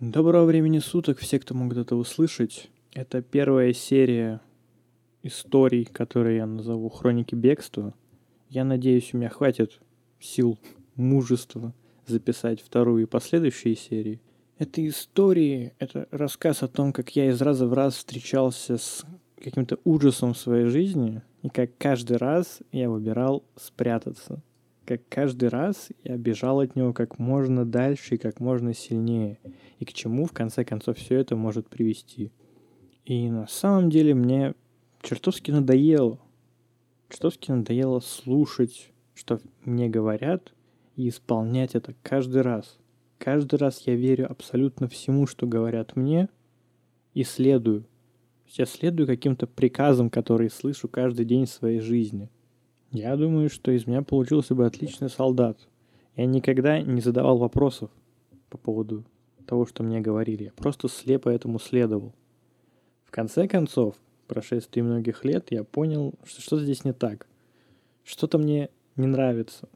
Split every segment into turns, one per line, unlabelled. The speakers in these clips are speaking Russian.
Доброго времени суток, все, кто могут это услышать. Это первая серия историй, которые я назову «Хроники бегства». Я надеюсь, у меня хватит сил, мужества записать вторую и последующие серии. Это истории, это рассказ о том, как я из раза в раз встречался с каким-то ужасом в своей жизни, и как каждый раз я выбирал спрятаться – как каждый раз я бежал от него как можно дальше и как можно сильнее, и к чему в конце концов все это может привести. И на самом деле мне чертовски надоело. Чертовски надоело слушать, что мне говорят, и исполнять это каждый раз. Каждый раз я верю абсолютно всему, что говорят мне, и следую. Я следую каким-то приказам, которые слышу каждый день в своей жизни – я думаю, что из меня получился бы отличный солдат. Я никогда не задавал вопросов по поводу того, что мне говорили. Я просто слепо этому следовал. В конце концов, прошествии многих лет, я понял, что что-то здесь не так. Что-то мне не нравится.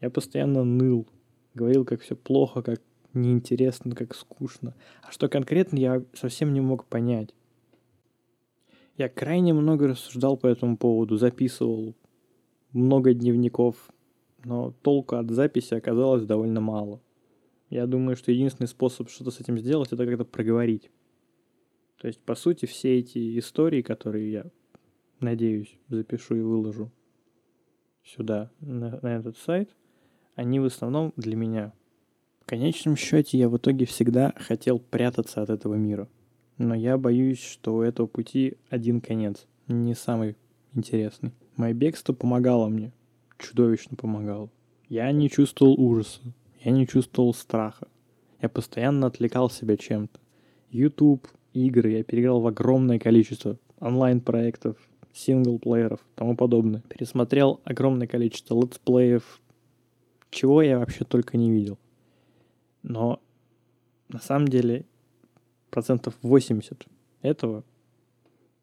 Я постоянно ныл, говорил, как все плохо, как неинтересно, как скучно. А что конкретно, я совсем не мог понять. Я крайне много рассуждал по этому поводу, записывал, много дневников, но толку от записи оказалось довольно мало. Я думаю, что единственный способ что-то с этим сделать, это как-то проговорить. То есть, по сути, все эти истории, которые я, надеюсь, запишу и выложу сюда, на, на этот сайт, они в основном для меня. В конечном счете, я в итоге всегда хотел прятаться от этого мира. Но я боюсь, что у этого пути один конец, не самый интересный. Мое бегство помогало мне. Чудовищно помогало. Я не чувствовал ужаса. Я не чувствовал страха. Я постоянно отвлекал себя чем-то. YouTube, игры я переиграл в огромное количество онлайн-проектов, синглплееров, тому подобное. Пересмотрел огромное количество летсплеев, чего я вообще только не видел. Но на самом деле процентов 80 этого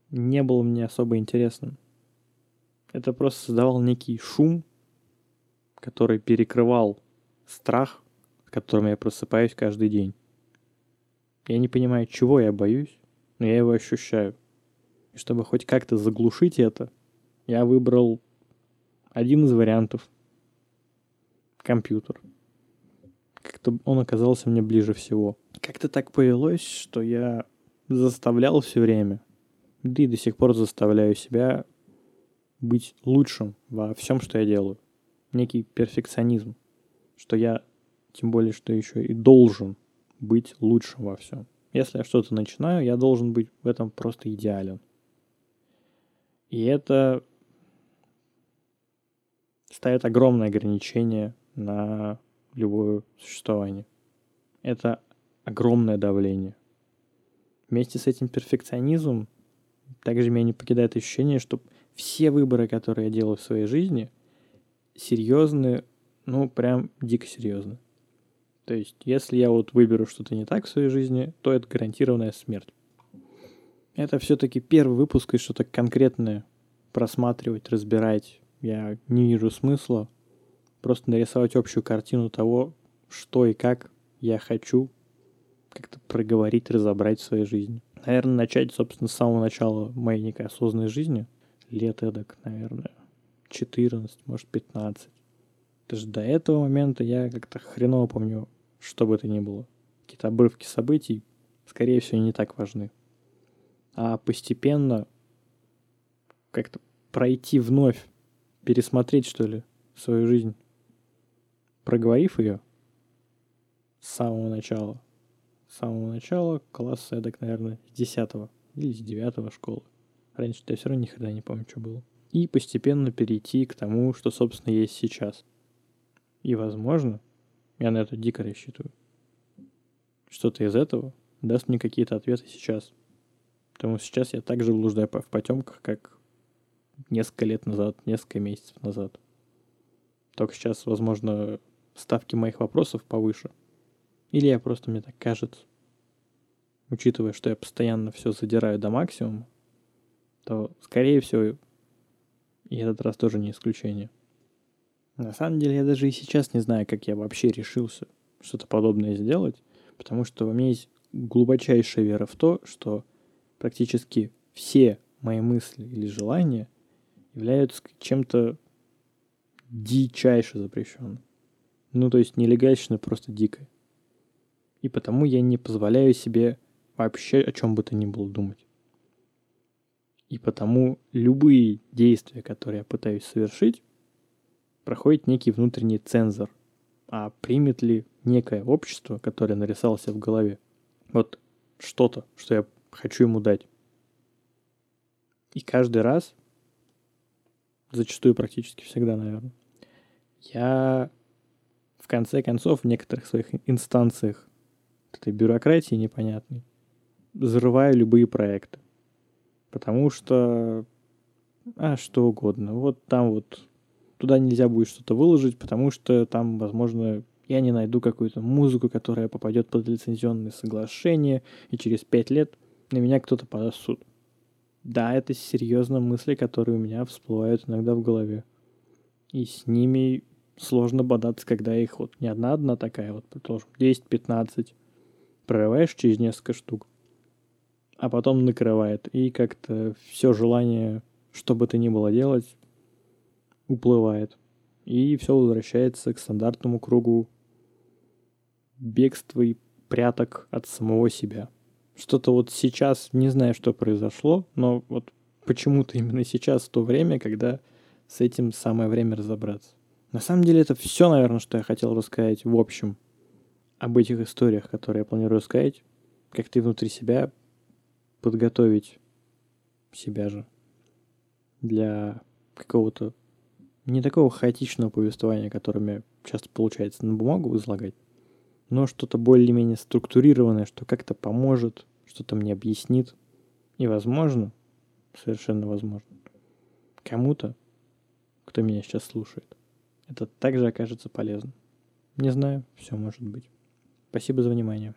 не было мне особо интересным. Это просто создавал некий шум, который перекрывал страх, с которым я просыпаюсь каждый день. Я не понимаю, чего я боюсь, но я его ощущаю. И чтобы хоть как-то заглушить это, я выбрал один из вариантов. Компьютер. Как-то он оказался мне ближе всего. Как-то так повелось, что я заставлял все время, да и до сих пор заставляю себя быть лучшим во всем, что я делаю. Некий перфекционизм, что я, тем более, что еще и должен быть лучшим во всем. Если я что-то начинаю, я должен быть в этом просто идеален. И это ставит огромное ограничение на любое существование. Это огромное давление. Вместе с этим перфекционизмом также меня не покидает ощущение, что все выборы, которые я делаю в своей жизни, серьезные, ну, прям дико серьезно. То есть, если я вот выберу что-то не так в своей жизни, то это гарантированная смерть. Это все-таки первый выпуск, и что-то конкретное просматривать, разбирать я не вижу смысла. Просто нарисовать общую картину того, что и как я хочу как-то проговорить, разобрать в своей жизни. Наверное, начать, собственно, с самого начала моей некой осознанной жизни – лет эдак, наверное, 14, может, 15. Даже до этого момента я как-то хреново помню, что бы это ни было. Какие-то обрывки событий, скорее всего, не так важны. А постепенно как-то пройти вновь, пересмотреть, что ли, свою жизнь, проговорив ее с самого начала. С самого начала класса, эдак, наверное, с 10 или с 9 школы. Раньше я все равно никогда не помню, что было. И постепенно перейти к тому, что, собственно, есть сейчас. И, возможно, я на это дико рассчитываю. Что-то из этого даст мне какие-то ответы сейчас. Потому что сейчас я также блуждаю в потемках, как несколько лет назад, несколько месяцев назад. Только сейчас, возможно, ставки моих вопросов повыше. Или я просто, мне так кажется, учитывая, что я постоянно все задираю до максимума, то, скорее всего, и этот раз тоже не исключение. На самом деле, я даже и сейчас не знаю, как я вообще решился что-то подобное сделать, Потому что у меня есть глубочайшая вера в то, что практически все мои мысли или желания являются чем-то дичайше запрещенным. Ну, то есть нелегально, просто дико. И потому я не позволяю себе вообще о чем бы то ни было думать. И потому любые действия, которые я пытаюсь совершить, проходит некий внутренний цензор. А примет ли некое общество, которое нарисовался в голове, вот что-то, что я хочу ему дать. И каждый раз, зачастую практически всегда, наверное, я в конце концов в некоторых своих инстанциях этой бюрократии непонятной взрываю любые проекты. Потому что... А, что угодно. Вот там вот... Туда нельзя будет что-то выложить, потому что там, возможно, я не найду какую-то музыку, которая попадет под лицензионные соглашения, и через пять лет на меня кто-то подаст суд. Да, это серьезно мысли, которые у меня всплывают иногда в голове. И с ними сложно бодаться, когда их вот не одна-одна такая, вот, предположим, 10-15, прорываешь через несколько штук, а потом накрывает, и как-то все желание, что бы то ни было делать, уплывает. И все возвращается к стандартному кругу бегства и пряток от самого себя. Что-то вот сейчас, не знаю, что произошло, но вот почему-то именно сейчас, то время, когда с этим самое время разобраться. На самом деле это все, наверное, что я хотел рассказать в общем об этих историях, которые я планирую сказать. Как ты внутри себя подготовить себя же для какого-то не такого хаотичного повествования, которыми часто получается на бумагу излагать, но что-то более-менее структурированное, что как-то поможет, что-то мне объяснит. И возможно, совершенно возможно, кому-то, кто меня сейчас слушает, это также окажется полезным. Не знаю, все может быть. Спасибо за внимание.